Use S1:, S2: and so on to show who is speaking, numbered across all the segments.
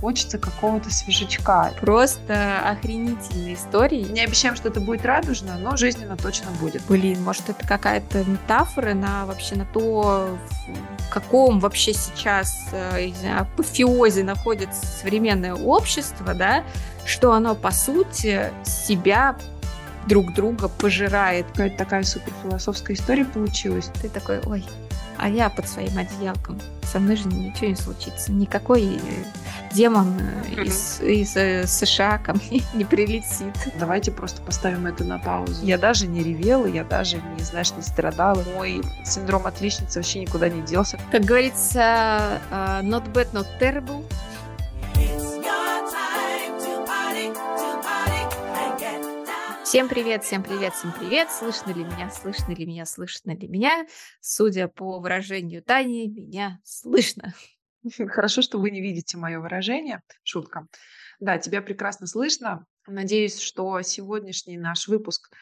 S1: хочется какого-то свежачка.
S2: Просто охренительные истории.
S1: Не обещаем, что это будет радужно, но жизненно точно будет.
S2: Блин, может, это какая-то метафора на вообще на то, в каком вообще сейчас э, знаю, апофеозе находится современное общество, да, что оно, по сути, себя друг друга пожирает.
S1: Какая-то такая суперфилософская история получилась.
S2: Ты такой, ой, а я под своим одеялком. Со мной же ничего не случится. Никакой демон mm-hmm. из, из э, США ко мне не прилетит.
S1: Давайте просто поставим это на паузу.
S2: Я даже не ревела, я даже, не знаешь, не страдала. Мой синдром отличницы вообще никуда не делся. Как говорится, not bad, not terrible. Всем привет, всем привет, всем привет. Слышно ли меня, слышно ли меня, слышно ли меня? Судя по выражению Тани, меня слышно.
S1: Хорошо, что вы не видите мое выражение. Шутка. Да, тебя прекрасно слышно. Надеюсь, что сегодняшний наш выпуск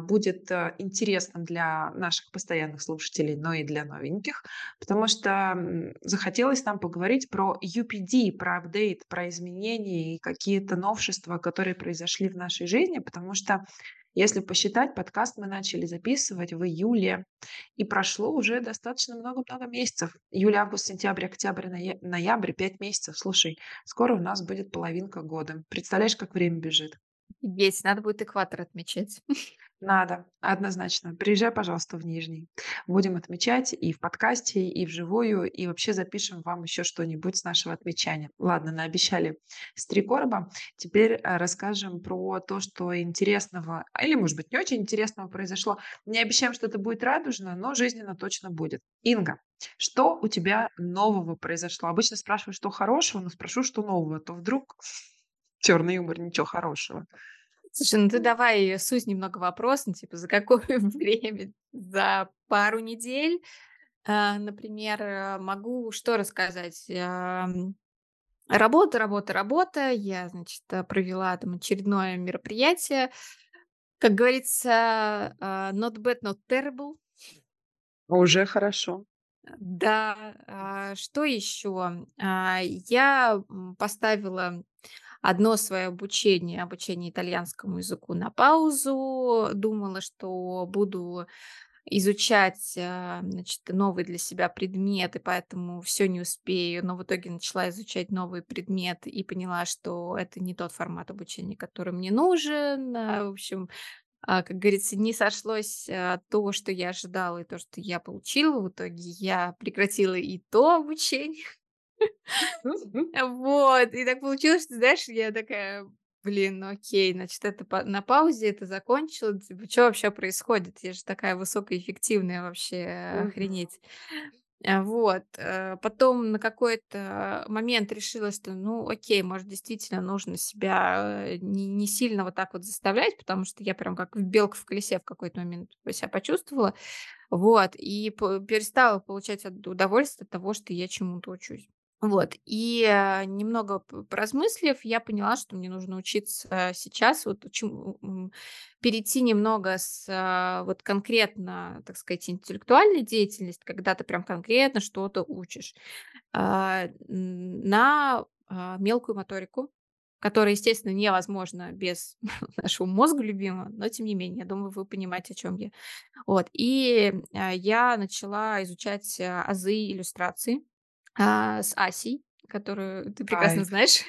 S1: будет э, интересным для наших постоянных слушателей, но и для новеньких, потому что захотелось нам поговорить про UPD, про апдейт, про изменения и какие-то новшества, которые произошли в нашей жизни, потому что если посчитать, подкаст мы начали записывать в июле, и прошло уже достаточно много-много месяцев. Июль, август, сентябрь, октябрь, ноябрь, пять месяцев. Слушай, скоро у нас будет половинка года. Представляешь, как время бежит?
S2: Есть, надо будет экватор отмечать.
S1: Надо, однозначно. Приезжай, пожалуйста, в Нижний. Будем отмечать и в подкасте, и вживую, и вообще запишем вам еще что-нибудь с нашего отмечания. Ладно, наобещали с три короба. Теперь э, расскажем про то, что интересного, или, может быть, не очень интересного произошло. Не обещаем, что это будет радужно, но жизненно точно будет. Инга, что у тебя нового произошло? Обычно спрашиваю, что хорошего, но спрошу, что нового. А то вдруг черный юмор, ничего хорошего.
S2: Слушай, ну ты давай суть немного вопрос, ну, типа, за какое время? За пару недель? А, например, э, могу что рассказать? Работа, работа, работа. Я, значит, э, провела там очередное мероприятие. Как говорится, а, not bad, not terrible.
S1: Уже хорошо.
S2: Да, а, что еще? Я поставила одно свое обучение, обучение итальянскому языку на паузу. Думала, что буду изучать а, значит, новый для себя предмет, и поэтому все не успею. Но в итоге начала изучать новый предмет и поняла, что это не тот формат обучения, который мне нужен. А, в общем, а, как говорится, не сошлось то, что я ожидала, и то, что я получила. В итоге я прекратила и то обучение. Вот, и так получилось, что, знаешь, я такая, блин, ну окей, значит, это на паузе, это закончилось, типа, что вообще происходит? Я же такая высокоэффективная вообще, охренеть. А, вот, э, потом на какой-то момент решила, что, ну, окей, может, действительно нужно себя э, не, не сильно вот так вот заставлять, потому что я прям как белка в колесе в какой-то момент себя почувствовала, вот, и перестала получать удовольствие от того, что я чему-то учусь. Вот, и э, немного поразмыслив, я поняла, что мне нужно учиться сейчас, вот перейти немного с а, вот конкретно, так сказать, интеллектуальной деятельности, когда ты прям конкретно что-то учишь, а, на а, мелкую моторику, которая, естественно, невозможна без нашего мозга любимого, но тем не менее, я думаю, вы понимаете, о чем я. Вот, и я начала изучать азы иллюстрации, а, с Асей, которую ты прекрасно Кайф. знаешь.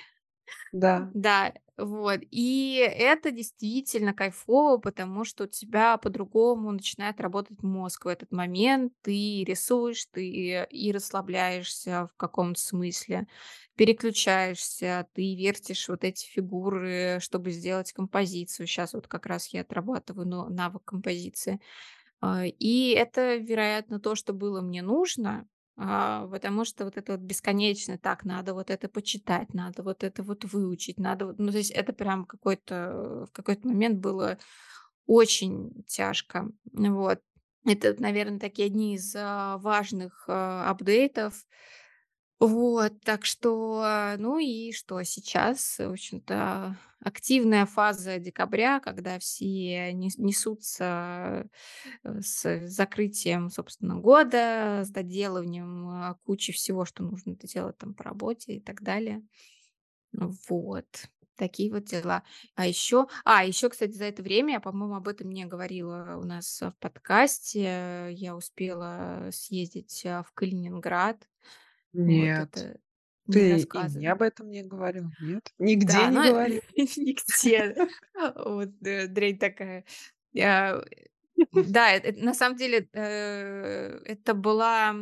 S1: Да.
S2: Да, вот. И это действительно кайфово, потому что у тебя по-другому начинает работать мозг в этот момент. Ты рисуешь, ты и расслабляешься в каком-то смысле, переключаешься, ты вертишь вот эти фигуры, чтобы сделать композицию. Сейчас вот как раз я отрабатываю навык композиции. А, и это, вероятно, то, что было мне нужно, а, потому что вот это вот бесконечно так, надо вот это почитать, надо вот это вот выучить, надо вот, ну, то есть это прям какой-то, в какой-то момент было очень тяжко, вот. Это, наверное, такие одни из а, важных а, апдейтов, вот, так что, ну и что сейчас, в общем-то, активная фаза декабря, когда все несутся э, с закрытием, собственно, года, с доделыванием а, кучи всего, что нужно делать там по работе и так далее. Вот. Такие вот дела. А еще а, еще, кстати, за это время, я, по-моему, об этом не говорила у нас, в подкасте. Я успела съездить, а, в Калининград. Вот
S1: Нет,
S2: это не
S1: ты и мне
S2: рассказывала.
S1: об этом не говорил, нет? Нигде
S2: Да,
S1: не
S2: но
S1: говорил?
S2: нигде. Вот, э, дрянь такая. Э, да, на самом деле, э, это была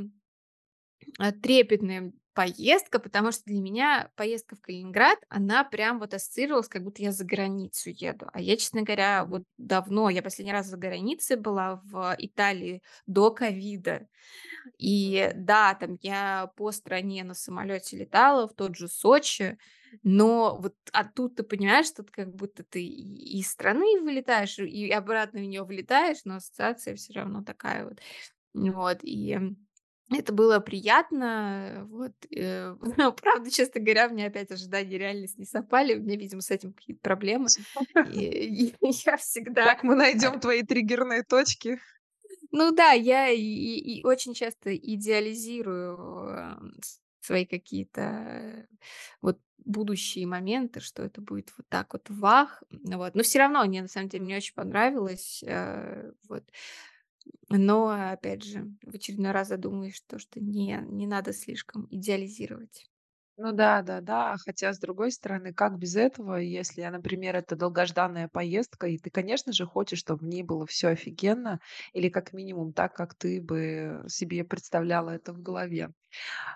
S2: трепетная поездка, потому что для меня поездка в Калининград, она прям вот ассоциировалась, как будто я за границу еду. А я, честно говоря, вот давно, я последний раз за границей была в Италии до ковида. И да, там я по стране на самолете летала, в тот же Сочи, но вот а тут ты понимаешь, что как будто ты и из страны вылетаешь, и обратно в нее влетаешь, но ассоциация все равно такая вот. Вот, и это было приятно. Вот, э, правда, честно говоря, у меня опять ожидания реальность не совпали. У меня, видимо, с этим какие-то проблемы. И и я всегда,
S1: Как мы найдем твои триггерные точки?
S2: ну да, я и и и очень часто идеализирую, свои какие-то, вот будущие моменты, что это будет вот так вот вах. Вот. Но все равно мне на самом деле не очень понравилось. Э, вот. Но, опять же, в очередной раз задумаюсь, то, что не не надо слишком идеализировать.
S1: Ну да, да-да. Хотя, с другой стороны, как без этого, если, например, это долгожданная поездка, и ты, конечно же, хочешь, чтобы в ней было все офигенно, или как минимум так, как ты бы себе представляла это в голове.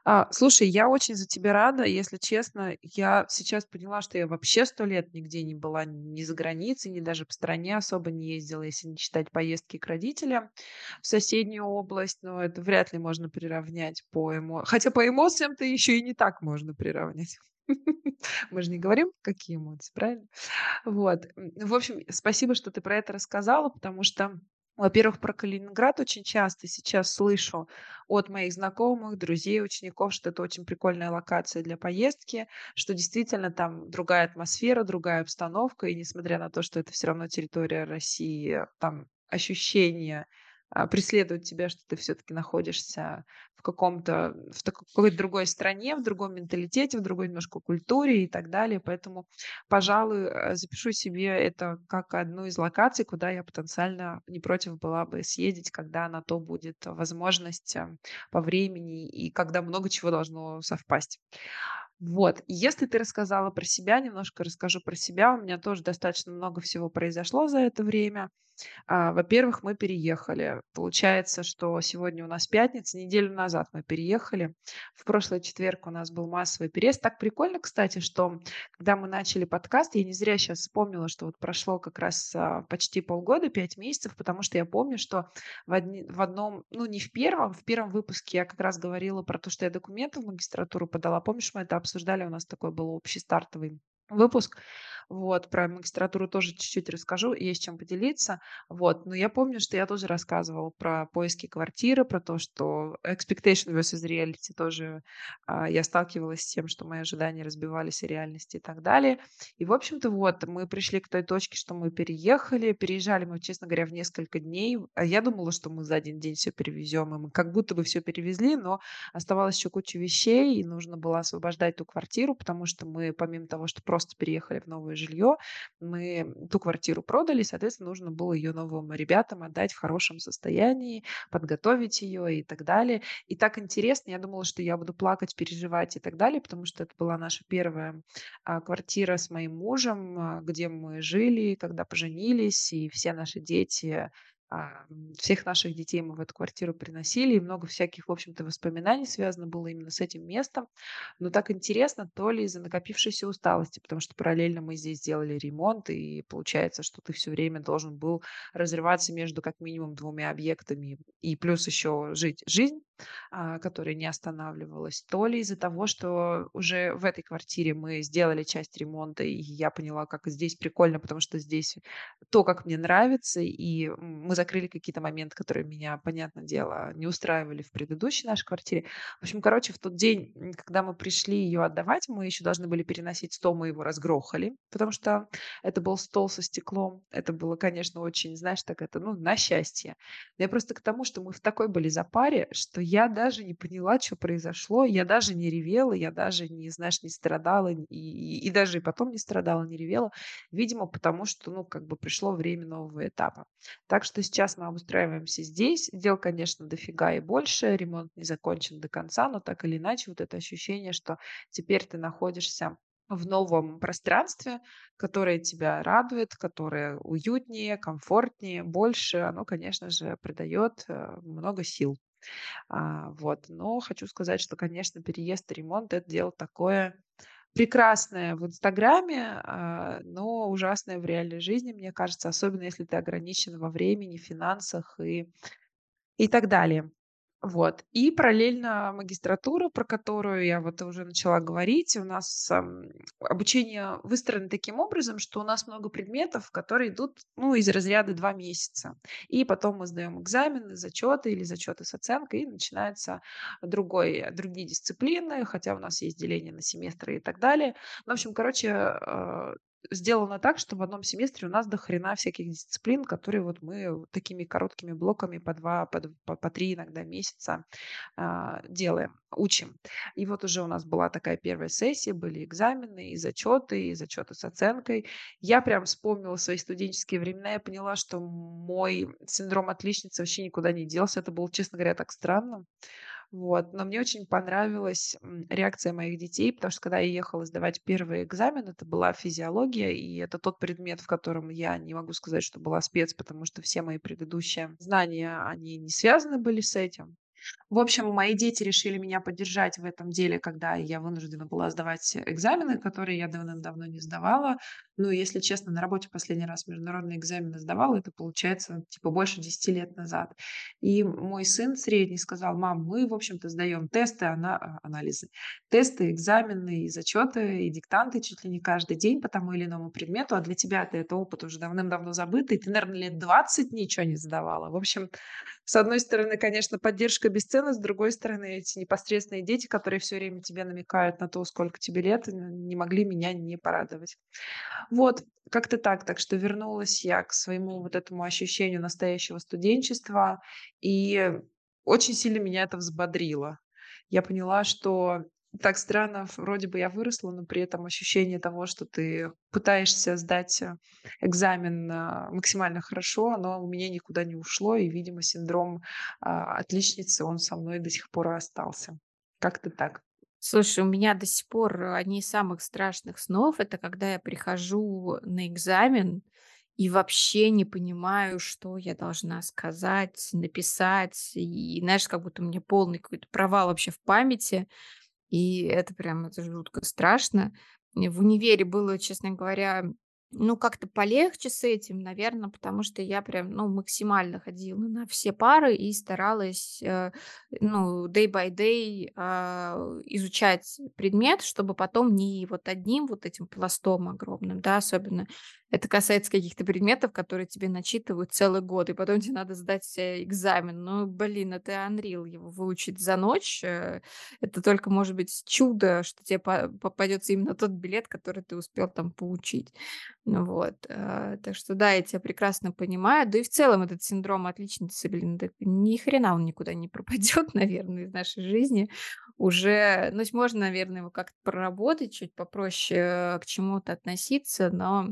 S1: А, слушай, я очень за тебя рада. Если честно, я сейчас поняла, что я вообще 100 лет нигде не была, ни за границей, ни даже по стране особо не ездила, если не считать поездки к родителям в соседнюю область. Но это вряд ли можно приравнять по эмо хотя по эмоциям-то еще и не так можно приравнять. Мы же не говорим, какие эмоции, правильно? Вот. М, в общем, спасибо, что ты про это рассказала, потому что, во-первых, про Калининград очень часто сейчас слышу от моих знакомых, друзей, учеников, что это очень прикольная локация для поездки, что действительно там другая атмосфера, другая обстановка, и несмотря на то, что это все равно территория России, там ощущение а, преследует тебя, что ты все-таки находишься в каком-то, в какой-то другой стране, в другом менталитете, в другой немножко культуре и так далее. Поэтому Пожалуй, э, запишу себе это как одну из локаций, куда я потенциально не против была бы съездить, когда на то будет возможность, э, по времени и когда много чего должно совпасть. Вот. Если ты рассказала про себя, немножко расскажу про себя. У меня тоже достаточно много всего произошло за это время. А, во-первых, мы переехали. Получается, что сегодня у нас пятница, неделю назад мы переехали. В прошлый четверг у нас был массовый переезд. Так прикольно, кстати, что когда мы начали подкаст, я не зря сейчас вспомнила, что вот прошло как раз а, почти полгода, пять месяцев, потому что я помню, что в, одни- в одном, ну не в первом, в первом выпуске я как раз говорила про то, что я документы в магистратуру подала. Помнишь, мы это обсуждали, у нас такой был общий стартовый выпуск. Вот, про магистратуру тоже чуть-чуть расскажу, есть чем поделиться. Вот, но я помню, что я тоже рассказывала про поиски квартиры, про то, что expectation versus reality тоже а, я сталкивалась с тем, что мои ожидания разбивались о реальности и так далее. И, в общем-то, вот, мы пришли к той точке, что мы переехали. Переезжали мы, честно говоря, в несколько дней. А Я думала, что мы за один день все перевезем, и мы как будто бы все перевезли, но оставалась еще куча вещей, и нужно было освобождать ту квартиру, потому что мы, помимо того, что просто переехали в новое жилье, мы ту квартиру продали, соответственно, нужно было ее новым ребятам отдать в хорошем состоянии, подготовить ее и так далее. И так интересно, я думала, что я буду плакать, переживать и так далее, потому что это была наша первая а, квартира с моим мужем, а, где мы жили, когда поженились, и все наши дети всех наших детей мы в эту квартиру приносили, и много всяких, в общем-то, воспоминаний связано было именно с этим местом. Но так интересно, то ли из-за накопившейся усталости, потому что параллельно мы здесь делали ремонт, и получается, что ты все время должен был разрываться между как минимум двумя объектами, и плюс еще жить жизнь, а, которая не останавливалась, то ли из-за того, что уже в этой квартире мы сделали часть ремонта, и я поняла, как здесь прикольно, потому что здесь то, как мне нравится, и мы закрыли какие-то моменты, которые меня, понятное дело, не устраивали в предыдущей нашей квартире. В общем, короче, в тот день, когда мы пришли ее отдавать, мы еще должны были переносить стол, мы его разгрохали, потому что это был стол со стеклом. Это было, конечно, очень, знаешь, так это, ну, на счастье. Я просто к тому, что мы в такой были запаре, что я даже не поняла, чё произошло. Я даже не ревела, я даже не, знаешь, не страдала, и и и даже и потом не страдала, не ревела. Видимо, потому что, ну, как бы пришло время нового этапа. Так что сейчас мы обустраиваемся здесь. Дел, конечно, дофига и больше. Ремонт не закончен до конца, но так или иначе вот это ощущение, что теперь ты находишься в новом пространстве, которое тебя радует, которое уютнее, комфортнее, больше, оно, конечно же, придает, э, много сил. А, вот. Но хочу сказать, что, конечно, переезд и ремонт- это дело такое прекрасное в "Инстаграме", а, но ужасное в реальной жизни, мне кажется, особенно если ты ограничен во времени, финансах и и так далее. Вот. И параллельно магистратура, про которую я вот уже начала говорить. У нас, обучение выстроено таким образом, что у нас много предметов, которые идут, ну, из разряда 2 месяца. И потом мы сдаем экзамены, зачеты или зачеты с оценкой, и начинается другой другие дисциплины, хотя у нас есть деление на семестры и так далее. Ну, в общем, короче, а, сделано так, что в одном семестре у нас до хрена всяких дисциплин, которые вот мы такими короткими блоками по 2, по дв по 3 иногда месяца, а, делаем, учим. И вот уже у нас была такая первая сессия, были экзамены и зачеты, и зачеты с оценкой. Я прям вспомнила свои студенческие времена. Я поняла, что мой синдром отличницы вообще никуда не делся. Это было, честно говоря, так странно. Вот. Но мне очень понравилась, реакция моих детей, потому что когда я ехала сдавать первый экзамен, это была физиология, и это тот предмет, в котором я не могу сказать, что была спец, потому что все мои предыдущие знания, они не связаны были с этим. В общем, мои дети решили меня поддержать в этом деле, когда я вынуждена была сдавать экзамены, которые я давным-давно не сдавала. Ну, если честно, на работе последний раз международные экзамены сдавала, это получается, типа, больше 10 лет назад. И мой сын средний сказал: "Мам, мы, в общем-то, сдаем тесты, ана а, анализы, тесты, экзамены и зачеты, и диктанты чуть ли не каждый день по тому или иному предмету, а для тебя-то это опыт уже давным-давно забытый. Ты, наверно, лет 20 ничего не сдавала". В общем, с одной стороны, конечно, поддержка бесценна, с другой стороны, эти непосредственные дети, которые всё время тебе намекают на то, сколько тебе лет, не могли меня не порадовать. Вот, как-то так. Так что вернулась я к своему вот этому ощущению настоящего студенчества, и очень сильно меня это взбодрило. Я поняла, что так странно, вроде бы я выросла, но при этом ощущение того, что ты пытаешься сдать, э, экзамен, а, максимально хорошо, оно у меня никуда не ушло, и, видимо, синдром, а, отличницы, он со мной до сих пор остался. Как-то так.
S2: Слушай, у меня до сих пор одни из самых страшных снов- это когда я прихожу на экзамен и вообще не понимаю, что я должна сказать, написать. И, знаешь, как будто у меня полный какой-то провал вообще в памяти. И это прям, это жутко страшно. В универе было, честно говоря, ну, как-то полегче с этим, наверно, потому что я прям, ну, максимально ходила на все пары и старалась, э, ну, day by day, а, изучать предмет, чтобы потом не вот одним вот этим пластом огромным, да, особенно это касается каких-то предметов, которые тебе начитывают целый год, и потом те надо сдать, экзамен. Ну, блин, это unreal его выучить за ночь. Э, это только может быть чудо, что те по попадется именно тот билет, который ты успел там поучить. Вот, э, так что да, я тя прекрасно понимаю. Да и в целом этот синдром отличницы, блин, да ни хрена он никуда не пропадет, наверно, из нашей жизни. Уже, ну, можно, наверно, его как-то проработать, чуть попроще, э, к чему-то относиться, но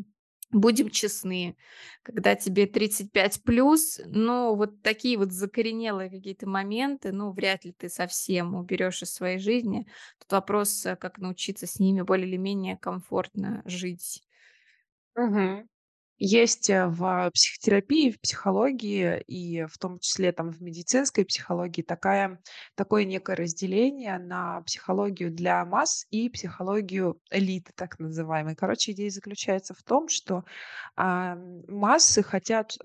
S2: будем честны, когда тебе 35+, ну, вот такие вот закоренелые какие-то моменты, ну, вряд ли ты совсем уберешь из своей жизни. Тут вопрос, э, как научиться с ними более или менее комфортно жить.
S1: Мгм. Есть, э, в психотерапии, в психологии и в том числе там в медицинской психологии такая такое некое разделение на психологию для масс и психологию элиты, так называемой. Короче, идея заключается в том, что, ам, массы хотят,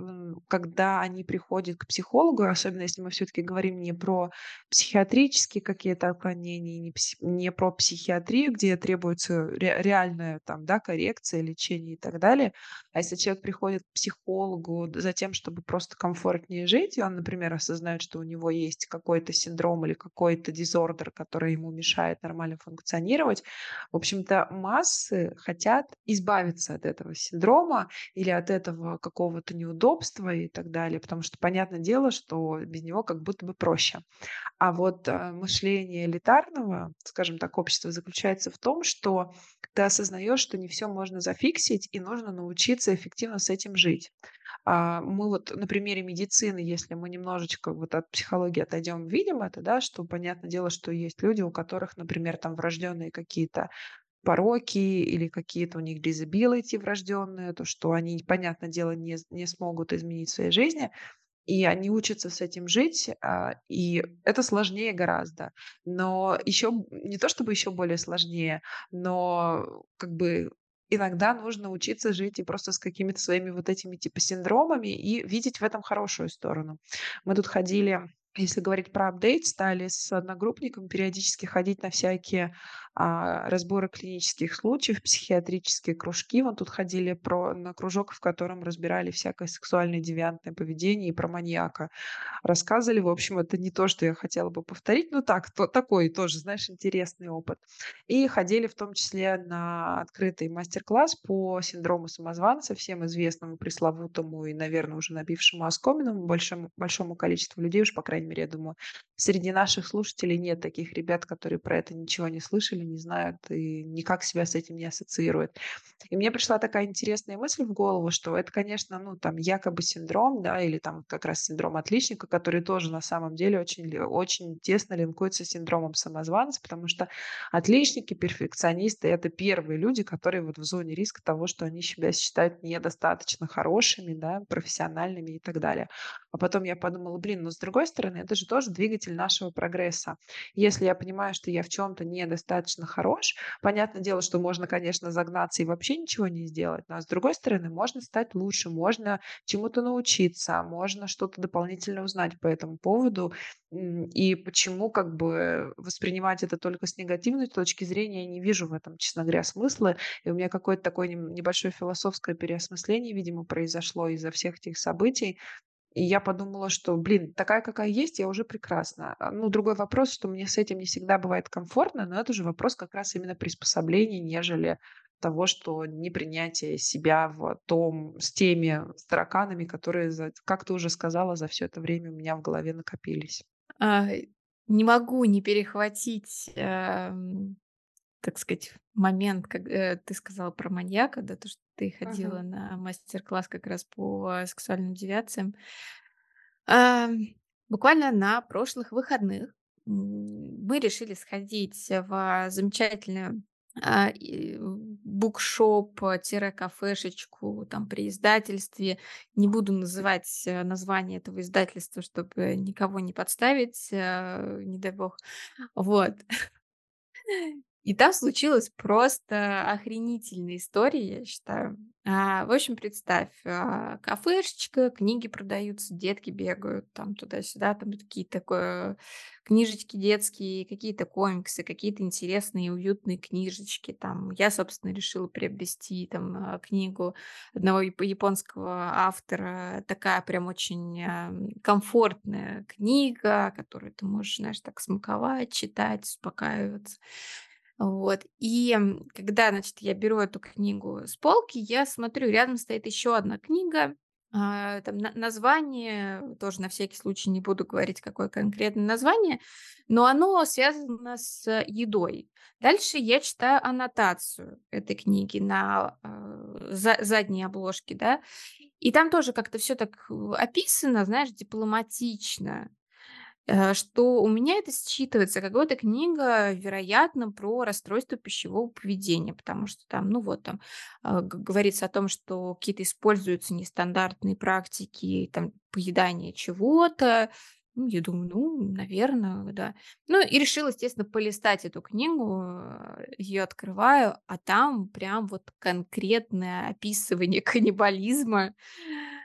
S1: когда они приходят к психологу, особенно если мы всё-таки говорим не про психиатрические какие-то отклонения, не не про психиатрию, где требуется ре реальная там, да, коррекция, лечение и так далее. А если человек приходит к психологу за тем, чтобы просто комфортнее жить, и он, например, осознает, что у него есть какой-то синдром или какой-то дизордер, который ему мешает нормально функционировать. В общем-то, массы хотят избавиться от этого синдрома или от этого какого-то неудобства и так далее, потому что понятное дело, что без него как будто бы проще. А вот, э, мышление элитарного, скажем так, общества заключается в том, что ты осознаешь, что не все можно зафиксить и нужно научиться эффективно с этим жить. А, мы вот на примере медицины, если мы немножечко вот от психологии отойдем, видим это, да, что понятное дело, что есть люди, у которых, например, там врожденные какие-то пороки или какие-то у них disability врожденные, то, что они, понятное дело, не, не смогут изменить в своей жизни, и они учатся с этим жить, а, и это сложнее гораздо. Но еще не то чтобы еще более сложнее, но как бы иногда нужно учиться жить и просто с какими-то своими вот этими типа синдромами и видеть в этом хорошую сторону. Мы тут ходили если говорить про апдейт, стали с одногруппником периодически ходить на всякие а, разборы клинических случаев, психиатрические кружки. Вот тут ходили про, на кружок, в котором разбирали всякое сексуальное девиантное поведение и про маньяка. Рассказывали, в общем, это не то, что я хотела бы повторить, но так, то, такой тоже, знаешь, интересный опыт. И ходили в том числе на открытый мастер-класс по синдрому самозванца, всем известному, пресловутому и, наверное, уже набившему оскомину большому, большому количеству людей, уж по крайней мере, я думаю, среди наших слушателей нет таких ребят, которые про это ничего не слышали, не знают и никак себя с этим не ассоциируют. И мне пришла такая интересная мысль в голову, что это, конечно, ну, там, якобы синдром, да, или там как раз синдром отличника, который тоже на самом деле очень, очень тесно линкуется с синдромом самозванца, потому что отличники, перфекционисты– это первые люди, которые вот в зоне риска того, что они себя считают недостаточно хорошими, да, профессиональными и так далее. А потом я подумала, блин, ну, с другой стороны, это же тоже двигатель нашего прогресса. Если я понимаю, что я в чем-то недостаточно достаточно хорош. Понятное дело, что можно, конечно, загнаться и вообще ничего не сделать, но с другой стороны, можно стать лучше, можно чему-то научиться, можно что-то дополнительно узнать по этому поводу. И почему как бы воспринимать это только с негативной точки зрения, я не вижу в этом, честно говоря, смысла. И у меня какое-то такое небольшое философское переосмысление, видимо, произошло из-за всех этих событий. И я подумала, что, блин, такая, какая есть, я уже прекрасна. А, ну, другой вопрос, что мне с этим не всегда бывает комфортно, но это же вопрос как раз именно приспособления, нежели того, что непринятие себя в том, с теми тараканами, которые, как ты уже сказала, за все это время у меня в голове накопились.
S2: А, не могу не перехватить, эм, так сказать, момент, когда э, ты сказала про маньяка, да, то, что ты ходила
S1: Мгм.
S2: на мастер-класс как раз по сексуальным девиациям. Ам, буквально на прошлых выходных, мы решили сходить в замечательную, а, и букшоп-кафешечку там при издательстве. Не буду называть, э, название этого издательства, чтобы никого не подставить, э, не дай бог. Вот. И там случилась просто охренительная история, я считаю. А, в общем, представь, а, кафешечка, книги продаются, детки бегают там туда-сюда, там какие-то книжечки детские, какие-то комиксы, какие-то интересные, уютные книжечки. Там я, собственно, решила приобрести там а, книгу одного яп- японского автора, такая прям очень а, комфортная книга, которую ты можешь, знаешь, так смаковать, читать, успокаиваться. Вот. И, когда, значит, я беру эту книгу с полки, я смотрю, рядом стоит еще одна книга. А, там на- название, тоже на всякий случай не буду говорить, какое конкретное название, но оно связано с едой. Дальше я читаю аннотацию этой книги на а, за- задней обложке, да, и там тоже как-то все так э, описано, знаешь, дипломатично. Э, что у меня это считывается как будто книга, вероятно, про расстройство пищевого поведения, потому что там, ну вот там г- говорится о том, что какие-то используются нестандартные практики, там, поедания чего-то. Ну, я думаю, ну, наверное, да. Ну, и решила, естественно, полистать эту книгу, ее открываю, а там прям вот конкретное описывание каннибализма, Э,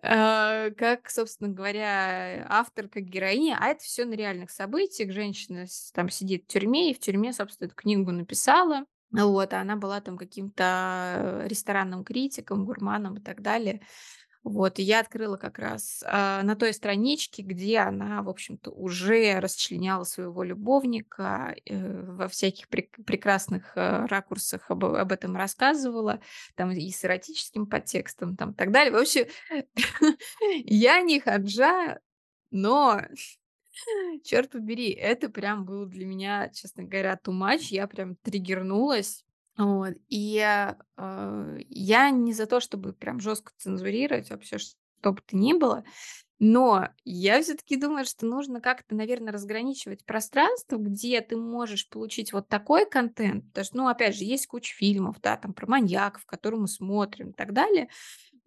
S2: как, собственно говоря, автор, как героиня, а это все на реальных событиях. Женщина там сидит в тюрьме, и в тюрьме, собственно, эту книгу написала. Вот, а она была там каким-то, э, ресторанным критиком, гурманом и так далее. Вот, и я открыла как раз, а, на той страничке, где она, в общем-то, уже расчленяла своего любовника, э, во всяких прек прекрасных, э, ракурсах об об этом рассказывала, там и с эротическим подтекстом, там, и так далее. В общем, я не ханжа, но, черт побери, это прям было для меня, честно говоря, much. Я прям триггернулась. Вот, и, э, я не за то, чтобы прям жестко цензурировать вообще что бы то ни было, но я все-таки думаю, что нужно как-то, наверно, разграничивать пространство, где ты можешь получить вот такой контент. Потому что, ну, опять же, есть куча фильмов, да, там про маньяков, которые мы смотрим и так далее.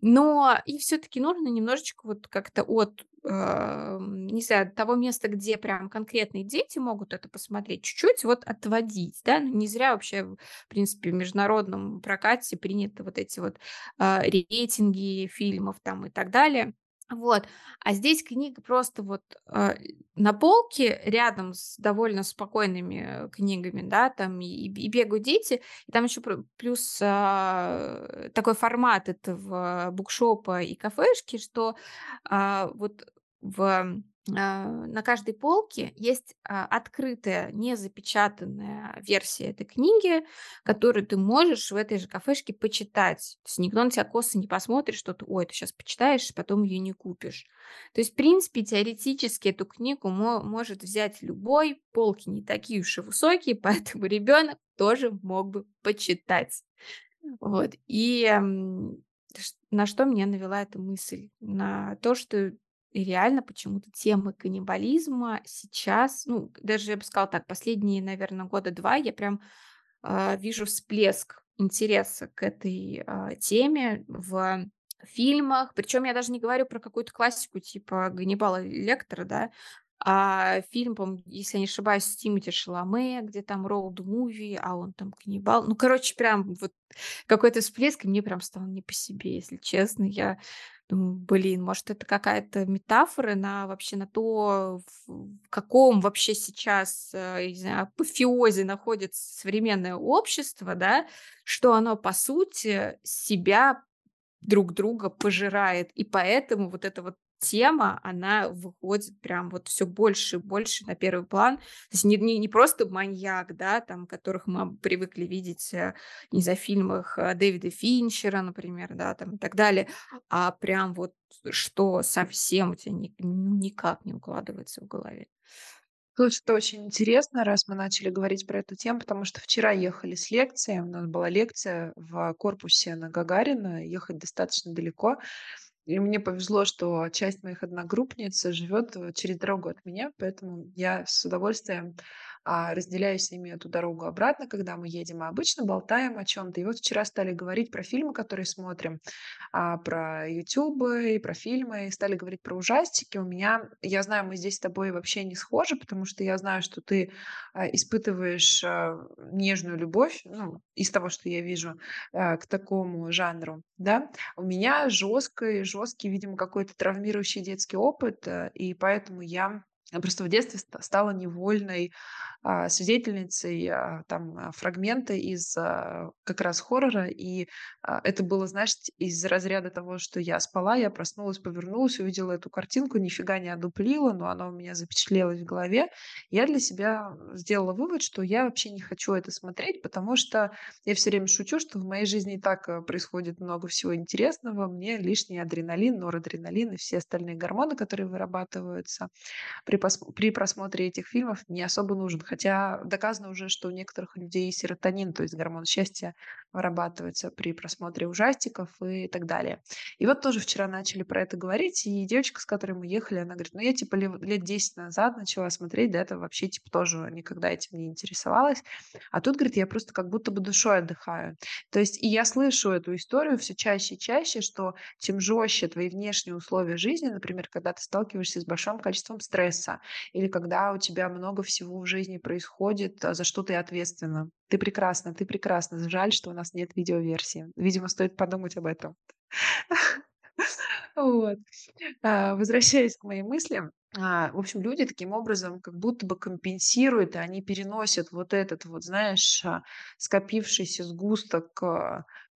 S2: Но и все-таки нужно немножечко вот как-то от, э, не знаю, того места, где прям конкретные дети могут это посмотреть, чуть-чуть вот отводить, да. Ну, не зря вообще, в принципе, в международном прокате приняты вот эти вот, а, рейтинги фильмов там и так далее. Вот, а здесь книга просто вот, э, на полке рядом с довольно спокойными, э, книгами, да, там и и бегают дети, и там еще плюс, а, такой формат этого букшопа и кафешки, что, а, вот в на каждой полке есть, а, открытая, незапечатанная версия этой книги, которую ты можешь в этой же кафешке почитать. То есть никто на тебя косо не посмотрит, что ты: "Ой, ты щас почитаешь, потом ее не купишь". То есть, в принципе, теоретически эту книгу мо может взять любой, полки не такие уж и высокие, поэтому ребенок тоже мог бы почитать. Вот, и, на что меня навела эта мысль? На то, что реально почему-то тема каннибализма сейчас, ну, даже я бы сказала так, последние, наверно, года 2 я прям, а, вижу всплеск интереса к этой, а, теме в фильмах. Причем я даже не говорю про какую-то классику типа Ганнибала Лектора, да, а фильм, по-моему, если я не ошибаюсь, с Тимоти Шаломе, где там роуд-муви, а он там каннибал. Ну, короче, прям вот какой-то всплеск, и мне прям стало не по себе, если честно. Я думаю: "Блин, может, это какая-то метафора на вообще на то, в каком вообще сейчас, э, я не знаю, апофеозе находится современное общество, да, что оно, по сути, себя друг друга пожирает". И поэтому вот эта вот тема, она выходит прям вот всё больше и больше на первый план. То есть не не не просто маньяк, да, там, которых мы привыкли видеть, э, не в фильмах, э, Дэвида Финчера, например, да, там и так далее, а прям вот что совсем у тя ни ну, никак не укладывается в голове.
S1: Слушай, это очень интересно, раз мы начали говорить про эту тему, потому что вчера ехали с лекции. У нас была лекция в корпусе на Гагарина, ехать достаточно далеко. И мне повезло, что часть моих одногруппниц живет, э, через дорогу от меня, поэтому я с удовольствием, а, разделяю с ними эту дорогу обратно, когда мы едем. А обычно болтаем о чём-то. И вот вчера стали говорить про фильмы, которые смотрим, а, про "Ютубы" и про фильмы, и стали говорить про ужастики. У меня я знаю, мы здесь с тобой вообще не схожи, потому что я знаю, что ты, а, испытываешь, а, нежную любовь, ну, из того, что я вижу, к такому жанру, да. У меня жёсткий жёсткий, видимо, какой-то травмирующий детский опыт, э, и поэтому я просто в детстве ста стала невольной, свидетельницей, а, там, а, фрагмента из, а, как раз хоррора. И, а, это было, знаешь, из разряда того, что я спала, я проснулась, повернулась, увидела эту картинку, нифига не одуплила, но она у меня запечатлелась в голове. Я для себя сделала вывод, что я вообще не хочу это смотреть, потому что я всё время шучу, что в моей жизни и так, происходит много всего интересного. Мне лишний адреналин, норадреналин и все остальные гормоны, которые вырабатываются при при просмотре этих фильмов, не особо нужен. Хотя доказано уже, что у некоторых людей серотонин, то есть гормон счастья, вырабатывается при просмотре ужастиков и так далее. И вот тоже вчера начали про это говорить, и девочка, с которой мы ехали, она говорит: "Ну, я типа лет 10 назад начала смотреть, до этого вообще типа тоже никогда этим не интересовалась. А тут, говорит, я просто как будто бы душой отдыхаю". То есть и я слышу эту историю всё чаще и чаще, что чем жестче твои внешние условия жизни, например, когда ты сталкиваешься с большим количеством стресса или когда у тебя много всего в жизни происходит, а, за что ты ответственна. Ты прекрасна, ты прекрасна. Жаль, что у нас нет видеоверсии. Видимо, стоит подумать об этом. Вот. А, возвращаясь к моим мыслям. А, в общем, люди таким образом как будто бы компенсируют, и они переносят вот этот вот, знаешь, скопившийся сгусток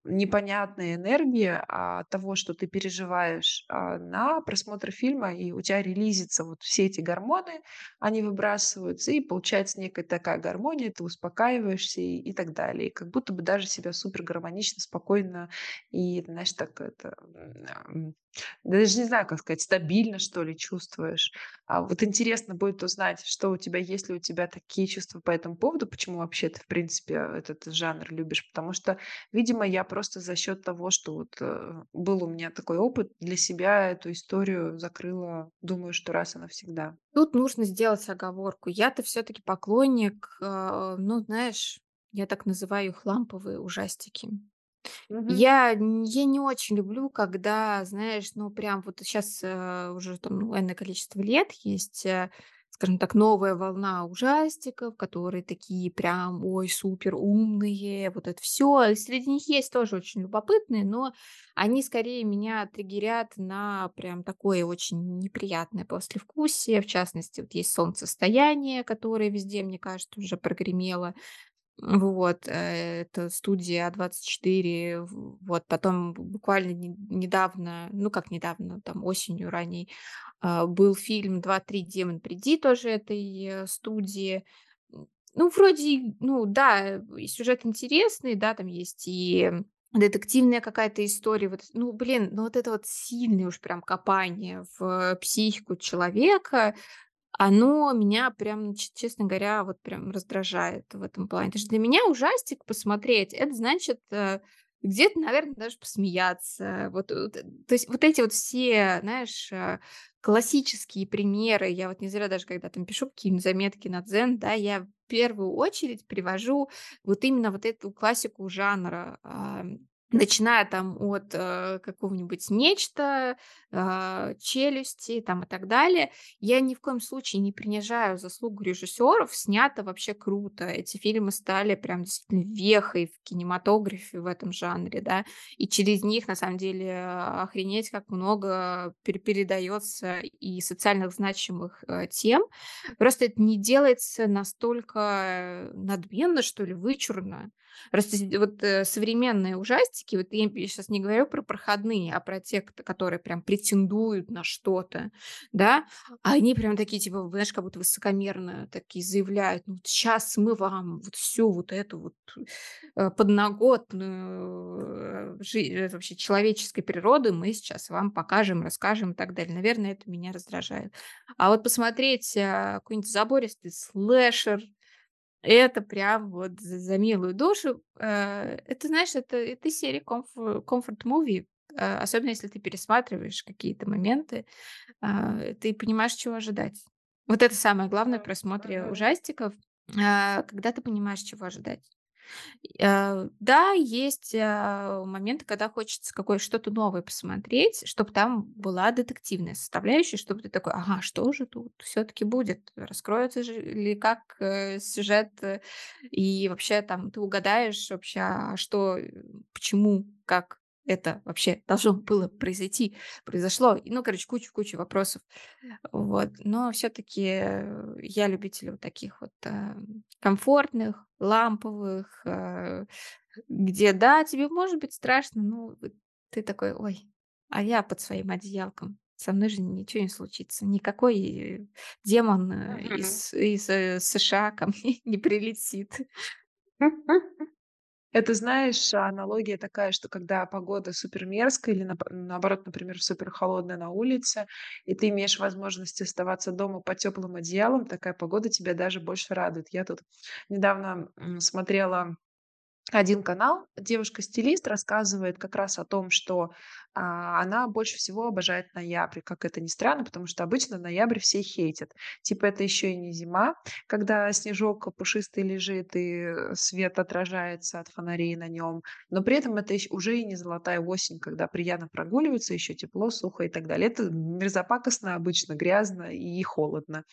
S1: непонятной энергии от того, что ты переживаешь, а, на просмотр фильма, и у тебя релизится вот все эти гормоны, они выбрасываются, и получается некая такая гармония, ты успокаиваешься и, и так далее. И как будто бы даже себя супер гармонично, спокойно и, знаешь, так это даже не знаю, как сказать, стабильно, что ли, чувствуешь. А вот интересно будет узнать, что у тебя, есть ли у тебя такие чувства по этому поводу, почему вообще ты, в принципе, этот жанр любишь. Потому что, видимо, я просто за счет того, что вот э, был у меня такой опыт, для себя эту историю закрыла, думаю, что раз и навсегда.
S2: Тут нужно сделать оговорку. Я-то все-таки поклонник, э, ну, знаешь, я так называю их ламповые ужастики.
S1: Мгм.
S2: Я я не очень люблю, когда, знаешь, ну, прям вот сейчас, э, уже там, ну, энное количество лет есть, э, скажем так, новая волна ужастиков, которые такие прям, ой, супер умные, вот это все. среди них есть тоже очень любопытные, но они скорее меня триггерят на прям такое очень неприятное послевкусие. В частности, вот есть "Солнцестояние", которое везде, мне кажется, уже прогремело. Вот, э, это студия А24. В вот потом буквально не недавно, ну как недавно, там осенью ранней, а, был фильм "Два-три, демон, приди", тоже этой, э, студии. Ну, вроде, ну да, и сюжет интересный, да, там есть и детективная какая-то история. Вот, ну, блин, ну вот это вот сильное уж прям копание в психику человека. Оно меня прям, честно говоря, вот прям раздражает в этом плане. Потому что для меня ужастик посмотреть- это значит, э, где-то, наверно, даже посмеяться. Вот, э, то есть вот эти вот все, знаешь, э, классические примеры. Я вот не зря даже когда там пишу какие-нибудь заметки на "Дзен", да, я в первую очередь привожу вот именно вот эту классику жанра, начиная там от, э, какого-нибудь "Нечто", а, "Челюсти" там и так далее. Я ни в коем случае не принижаю заслугу режиссеров. Снято вообще круто. Эти фильмы стали прям действительно вехой в кинематографе в этом жанре, да. И через них, на самом деле, а, охренеть как много пер передаётся и социальных значимых, э, тем. Просто это не делается настолько, э, надменно, что ли, вычурно. Просто вот, э, современные ужастики, вот я сейчас не говорю про проходные, а про те, которые прям претендуют на что-то, да. А они прям такие, типа, знаешь, как будто высокомерно такие заявляют: "Ну вот щас мы вам вот всю вот эту вот, э, подноготную, э, жи э, вообще человеческой природы мы сейчас вам покажем, расскажем" и так далее. Наверное, это меня раздражает. А вот посмотреть, какой-нибудь забористый слэшер, это прям вот за за милую душу. Э, это, знаешь, это это из серии комф comfort movie, э, особенно если ты пересматриваешь какие-то моменты, а, ты понимаешь, чего ожидать. Вот это самое главное в просмотре ужастиков, а, когда ты понимаешь, чего ожидать. Э, да, есть, а, моменты, когда хочется какое что-то новое посмотреть, чтобы там была детективная составляющая, чтобы ты такой: "Ага, что же тут все таки будет? Раскроется же ли как, э, сюжет, э, и вообще там ты угадаешь вообще, а что, э, почему, как это вообще должно было произойти, произошло?" И, ну, короче, куча-куча вопросов. Вот. Но все таки я любитель вот таких вот, а, комфортных, ламповых, э, где, да, тебе может быть страшно, но ты такой: "Ой, а я под своим одеялком, со мной же ничего не случится, никакой, э, демон, э,
S1: Мгм.
S2: из из, э, США ко мне не прилетит".
S1: Это, знаешь, аналогия такая, что когда погода супер мерзкая или наоборот, например, супер холодная на улице, и ты имеешь возможность оставаться дома под теплым одеялом, такая погода тебя даже больше радует. Я тут недавно, смотрела один канал. Девушка-стилист рассказывает как раз о том, что, а, она больше всего обожает ноябрь, как это ни странно, потому что обычно ноябрь все хейтят. Типа это еще и не зима, когда снежок пушистый лежит и, свет отражается от фонарей на нем, но при этом это уже и не золотая осень, когда приятно прогуливаться, еще тепло, сухо и так далее. Это мерзопакостно обычно, грязно и холодно.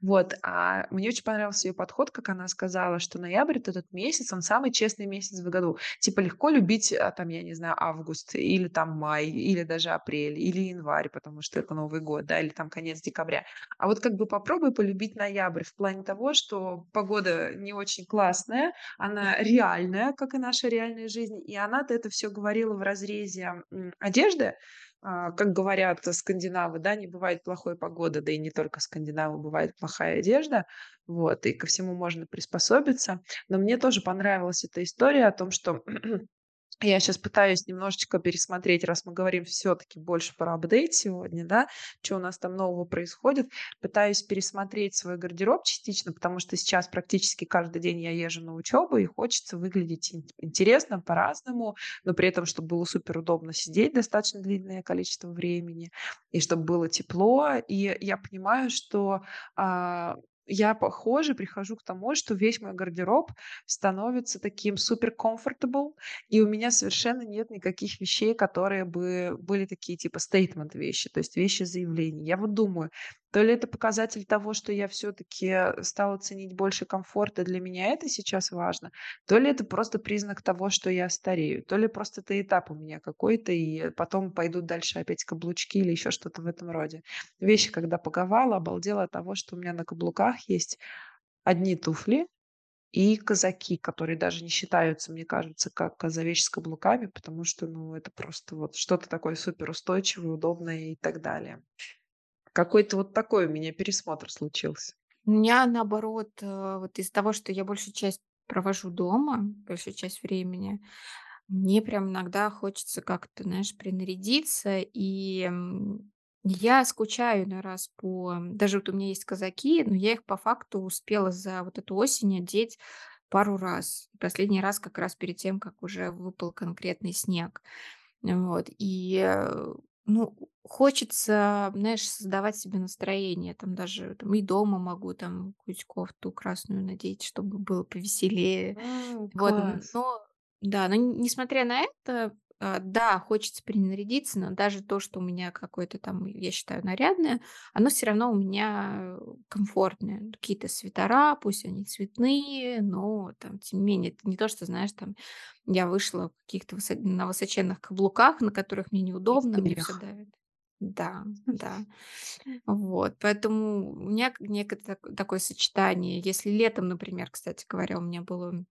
S1: Вот, а мне очень понравился ее подход, как она сказала, что ноябрь- это тот месяц, он самый честный месяц месяц в году. Типа легко любить, а, там, я не знаю, август или там май, или даже апрель, или январь, потому что это Новый год, да, или там конец декабря. А вот как бы попробуй полюбить ноябрь в плане того, что погода не очень классная, она реальная, как и наша реальная жизнь, и она-то это все говорила в разрезе одежды, как говорят скандинавы, да, не бывает плохой погоды, да и не только скандинавы, бывает плохая одежда, вот, и ко всему можно приспособиться. Но мне тоже понравилась эта история о том, что я сейчас пытаюсь немножечко пересмотреть, раз мы говорим все-таки больше про апдейт сегодня, да, что у нас там нового происходит. Пытаюсь пересмотреть свой гардероб частично, потому что сейчас практически каждый день я езжу на учебу, и хочется выглядеть интересно, по-разному, но при этом, чтобы было супер удобно сидеть достаточно длительное количество времени, и чтобы было тепло. И я понимаю, что а, я, похоже, прихожу к тому, что весь мой гардероб становится таким супер comfortable, и у меня совершенно нет никаких вещей, которые бы были такие типа statement вещи, то есть вещи заявлений. Я вот думаю, то ли это показатель того, что я все-таки стала ценить больше комфорта, для меня это сейчас важно, то ли это просто признак того, что я старею, то ли просто это этап у меня какой-то, и потом пойдут дальше опять каблучки или еще что-то в этом роде. Вещи, когда паковала, обалдела от того, что у меня на каблуках есть одни туфли и казаки, которые даже не считаются, мне кажется, как за вещь с каблуками, потому что, ну, это просто вот что-то такое суперустойчивое, удобное и так далее. Какой-то вот такой у меня пересмотр случился.
S2: У меня наоборот, э, вот из-за того, что я большую часть провожу дома, большую часть времени, мне прям иногда хочется как-то, знаешь, принарядиться, и я скучаю на раз по... Даже вот у меня есть казаки, но я их по факту успела за вот эту осень одеть пару раз. Последний раз как раз перед тем, как уже выпал конкретный снег. Вот. И, э, ну, хочется, знаешь, создавать себе настроение. Там даже там и дома могу там какую-нибудь кофту красную надеть, чтобы было повеселее.
S1: М,
S2: Вот,
S1: класс.
S2: но да, но н- несмотря на это, да, хочется принарядиться, но даже то, что у меня какое-то там, я считаю, нарядное, оно все равно у меня э, комфортное. Какие-то свитера, пусть они цветные, но там, тем не менее, это не то, что, знаешь, там я вышла в каких-то высо- на высоченных каблуках, на которых мне неудобно, мне все давит. Да, да. Вот, поэтому у меня некое так- такое сочетание. Если летом, например, кстати говоря, у меня было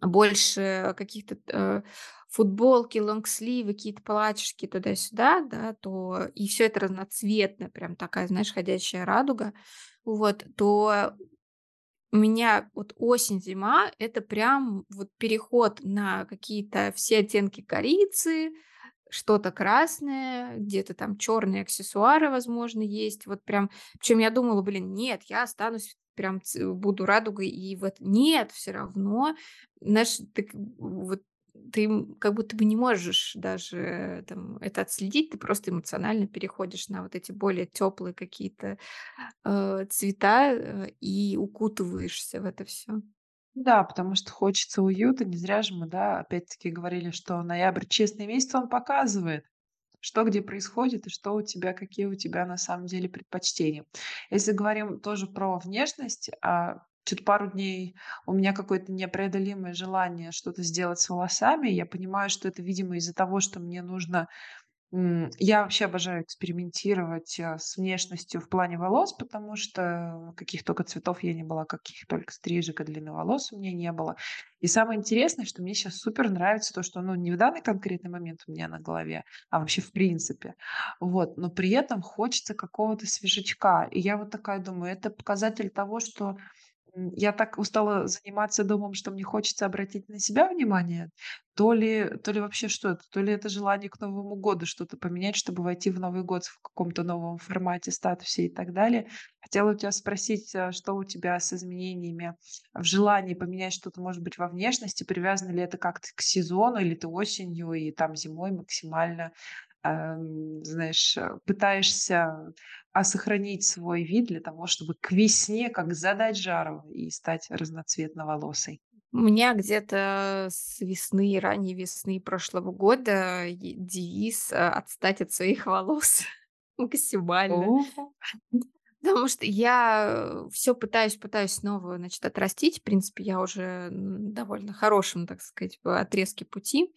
S2: больше каких-то, э, футболки, лонгсливы, какие-то платьишки туда-сюда, да, то и все это разноцветное, прям такая, знаешь, ходячая радуга. Вот, то у меня вот осень-зима- это прям вот переход на какие-то все оттенки корицы, что-то красное, где-то там черные аксессуары, возможно, есть. Вот прям причем я думала: "Блин, нет, я останусь прям ц буду радугой и вот". Нет, все равно, знаешь, ты вот ты, как будто бы не можешь даже, э, там это отследить. Ты просто эмоционально переходишь на вот эти более теплые какие-то, э, цвета, э, и укутываешься в это все.
S1: Да, потому что хочется уюта. Не зря же мы, да, опять-таки говорили, что ноябрь честный месяц, он показывает, что где происходит и что у тебя, какие у тебя на самом деле предпочтения. Если говорим тоже про внешность, а, чё-то пару дней у меня какое-то непреодолимое желание что-то сделать с волосами. Я понимаю, что это, видимо, из-за того, что мне нужно я вообще обожаю экспериментировать, а, с внешностью в плане волос, потому что каких только цветов я не была, каких только стрижек и длины волос у меня не было. И самое интересное, что мне сейчас супер нравится то, что, ну, не в данный конкретный момент у меня на голове, а вообще в принципе. Вот, но при этом хочется какого-то свежачка. И я вот такая думаю, это показатель того, что я так устала заниматься домом, что мне хочется обратить на себя внимание. То ли то ли вообще что это? То ли это желание к Новому году что-то поменять, чтобы войти в Новый год в каком-то новом формате, статусе и так далее. Хотела у тебя спросить, а, что у тебя с изменениями в желании поменять что-то, может быть, во внешности? Привязано ли это как-то к сезону, или ты осенью и там зимой максимально, знаешь, э, пытаешься а сохранить свой вид для того, чтобы к весне как задать жару и стать разноцветноволосой.
S2: У меня где-то с весны, ранней весны прошлого года девиз, э, "Отстать от своих волос" максимально. Потому что я все пытаюсь пытаюсь снова, значит, отрастить. В принципе, я уже довольно хорошем, так сказать, в отрезке пути.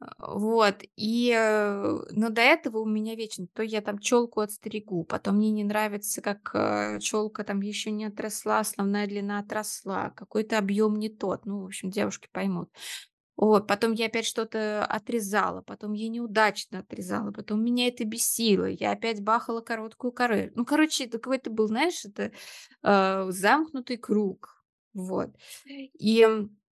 S2: А, вот, и, э, но до этого у меня вечно то я там челку отстригу, потом мне не нравится, как, э, челка там еще не отросла, основная длина отросла, какой-то объем не тот. Ну, в общем, девушки поймут. Вот, потом я опять что-то отрезала, потом я неудачно отрезала, потом меня это бесило, я опять бахала короткую коры. Ну, короче, это какой-то был, знаешь, это, э, замкнутый круг. Вот. И,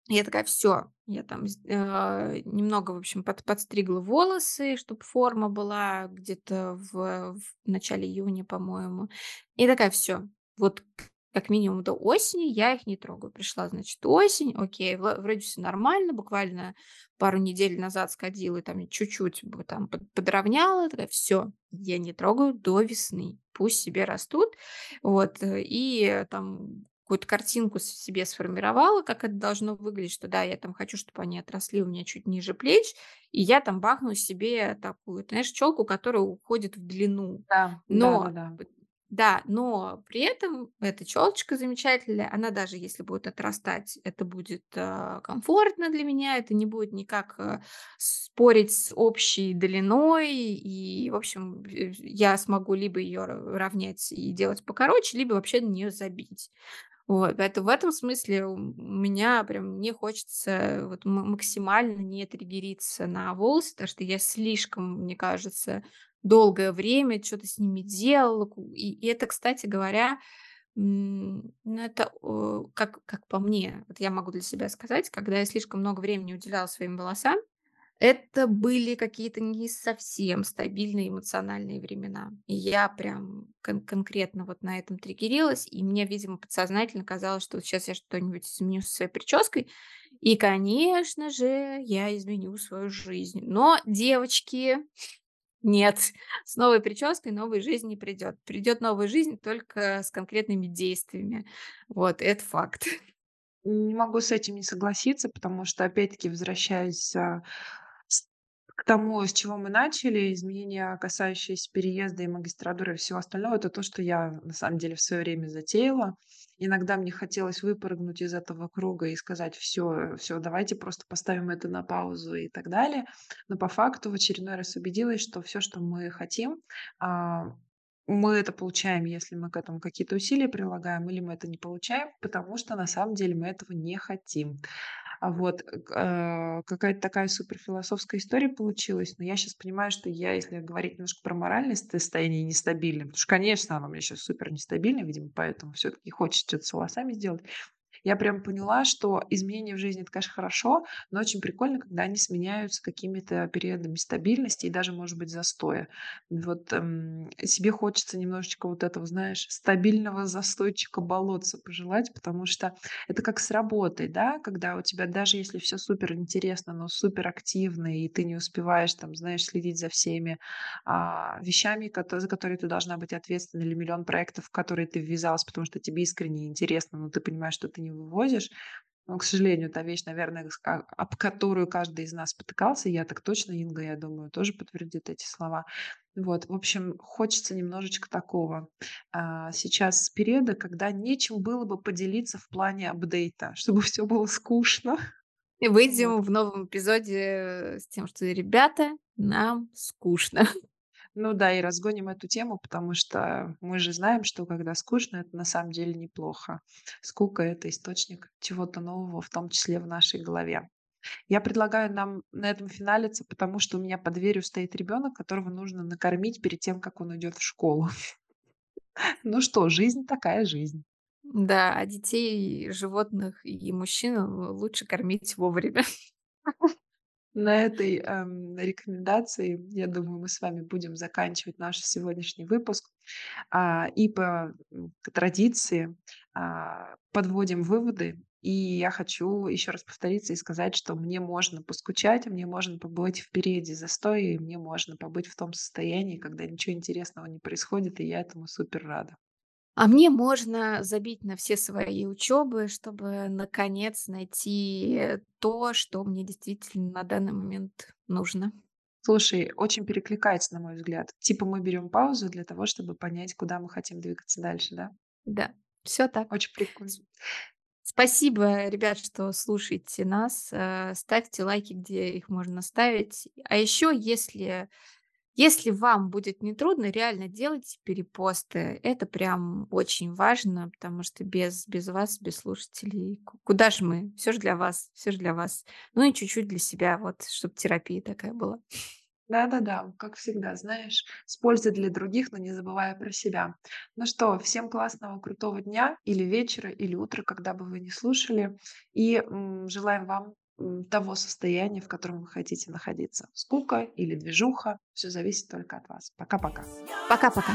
S2: я такая: все, я там а, немного, в общем, под подстригла волосы, чтобы форма была где-то в в начале июня, по-моему. И такая: все, вот как минимум до осени я их не трогаю. Пришла, значит, осень, окей, вро вроде все нормально, буквально пару недель назад сходила и там чуть-чуть там под подровняла, такая: все, я не трогаю до весны, пусть себе растут". Вот, э, и там какую-то картинку себе сформировала, как это должно выглядеть, что да, я там хочу, чтобы они отросли у меня чуть ниже плеч, и я там бахну себе такую, знаешь, челку, которая уходит в длину.
S1: Да,
S2: Но
S1: да-да-да.
S2: да, но при этом эта челочка замечательная. Она даже если будет отрастать, это будет, а, комфортно для меня, это не будет никак, э, спорить с общей длиной. И, в общем, э, я смогу либо ее равнять и делать покороче, либо вообще на нее забить. Вот, поэтому в этом смысле у меня прям не хочется вот ма максимально не триггериться на волосы, потому что я слишком, мне кажется, долгое время что то с ними делала. Ку и и это, кстати говоря, ну, это, э, как как по мне, вот я могу для себя сказать, когда я слишком много времени уделяла своим волосам, это были какие-то не совсем стабильные эмоциональные времена. И я прям кон конкретно вот на этом триггерилась, и мне, видимо, подсознательно казалось, что вот щас я что-нибудь изменю со своей прической, и, конечно же, я изменю свою жизнь. Но, девочки, нет, с новой прической новой жизнь не придет. Придет новая жизнь только с конкретными действиями. Вот, это факт.
S1: Не могу с этим не согласиться, потому что, опять-таки, возвращаясь, а, к тому, с чего мы начали, изменения, касающиеся переезда и магистратуры и всего остального, это то, что я на самом деле в свое время затеяла. Иногда мне хотелось выпрыгнуть из этого круга и сказать: все, все, давайте просто поставим это на паузу" и так далее. Но по факту в очередной раз убедилась, что все, что мы хотим, а, мы это получаем, если мы к этому какие-то усилия прилагаем, или мы это не получаем, потому что на самом деле мы этого не хотим. А вот, э, а, какая-то такая суперфилософская история получилась, но я сейчас понимаю, что я, если говорить немножко про моральное состояние нестабильное, потому что, конечно, оно у меня сейчас супер нестабильное, видимо, поэтому все таки хочется что-то с волосами сделать. Я прям поняла, что изменения в жизни- это, конечно, хорошо, но очень прикольно, когда они сменяются какими-то периодами стабильности и даже, может быть, застоя. Вот, эм, себе хочется немножечко вот этого, знаешь, стабильного застойчика болотца пожелать, потому что это как с работой, да, когда у тебя даже если все супер интересно, но супер активно, и ты не успеваешь там, знаешь, следить за всеми, а, вещами, за которые ты должна быть ответственна, или миллион проектов, в которые ты ввязалась, потому что тебе искренне интересно, но ты понимаешь, что ты не вывозишь. Но, к сожалению, та вещь, наверное, с об которую каждый из нас спотыкался. Я так точно, Инга, я думаю, тоже подтвердит эти слова. Вот, в общем, хочется немножечко такого, а, сейчас периода, когда нечем было бы поделиться в плане апдейта, чтобы все было скучно.
S2: И
S1: Вот.
S2: выйдем в новом эпизоде, э, с тем, что: "Ребята, нам скучно".
S1: Ну да, и разгоним эту тему, потому что мы же знаем, что когда скучно, это на самом деле неплохо. Скука- это источник чего-то нового, в том числе в нашей голове. Я предлагаю нам на этом финалиться, потому что у меня под дверью стоит ребенок, которого нужно накормить перед тем, как он идет в школу. Ну что, жизнь такая жизнь.
S2: Да, а детей, животных и мужчин лучше кормить вовремя.
S1: На этой, ам, рекомендации, я думаю, мы с вами будем заканчивать наш сегодняшний выпуск. А, и по, традиции, а, подводим выводы. И я хочу еще раз повториться и сказать, что мне можно поскучать, мне можно побыть в периоде застоя, и мне можно побыть в том состоянии, когда ничего интересного не происходит, и я этому супер рада.
S2: А мне можно забить на все свои учебы, чтобы наконец найти то, что мне действительно на данный момент нужно.
S1: Слушай, очень перекликается, на мой взгляд. Типа мы берем паузу для того, чтобы понять, куда мы хотим двигаться дальше, да?
S2: Да, всё так.
S1: Очень прикольно.
S2: Спасибо, ребят, что слушаете нас. Э, ставьте лайки, где их можно ставить. А еще, если если вам будет нетрудно, реально делайте перепосты. Это прям очень важно, потому что без без вас, без слушателей, ку куда ж мы? Всё ж для вас, всё ж для вас. Ну и чуть-чуть для себя, вот, чтоб терапия такая была.
S1: Да-да-да, как всегда, знаешь, с пользой для других, но не забывая про себя. Ну что, всем классного, крутого дня или вечера, или утра, когда бы вы ни слушали. И, м, желаем вам, того состояния, в котором вы хотите находиться. Скука или движуха- всё зависит только от вас. Пока-пока.
S2: Пока-пока.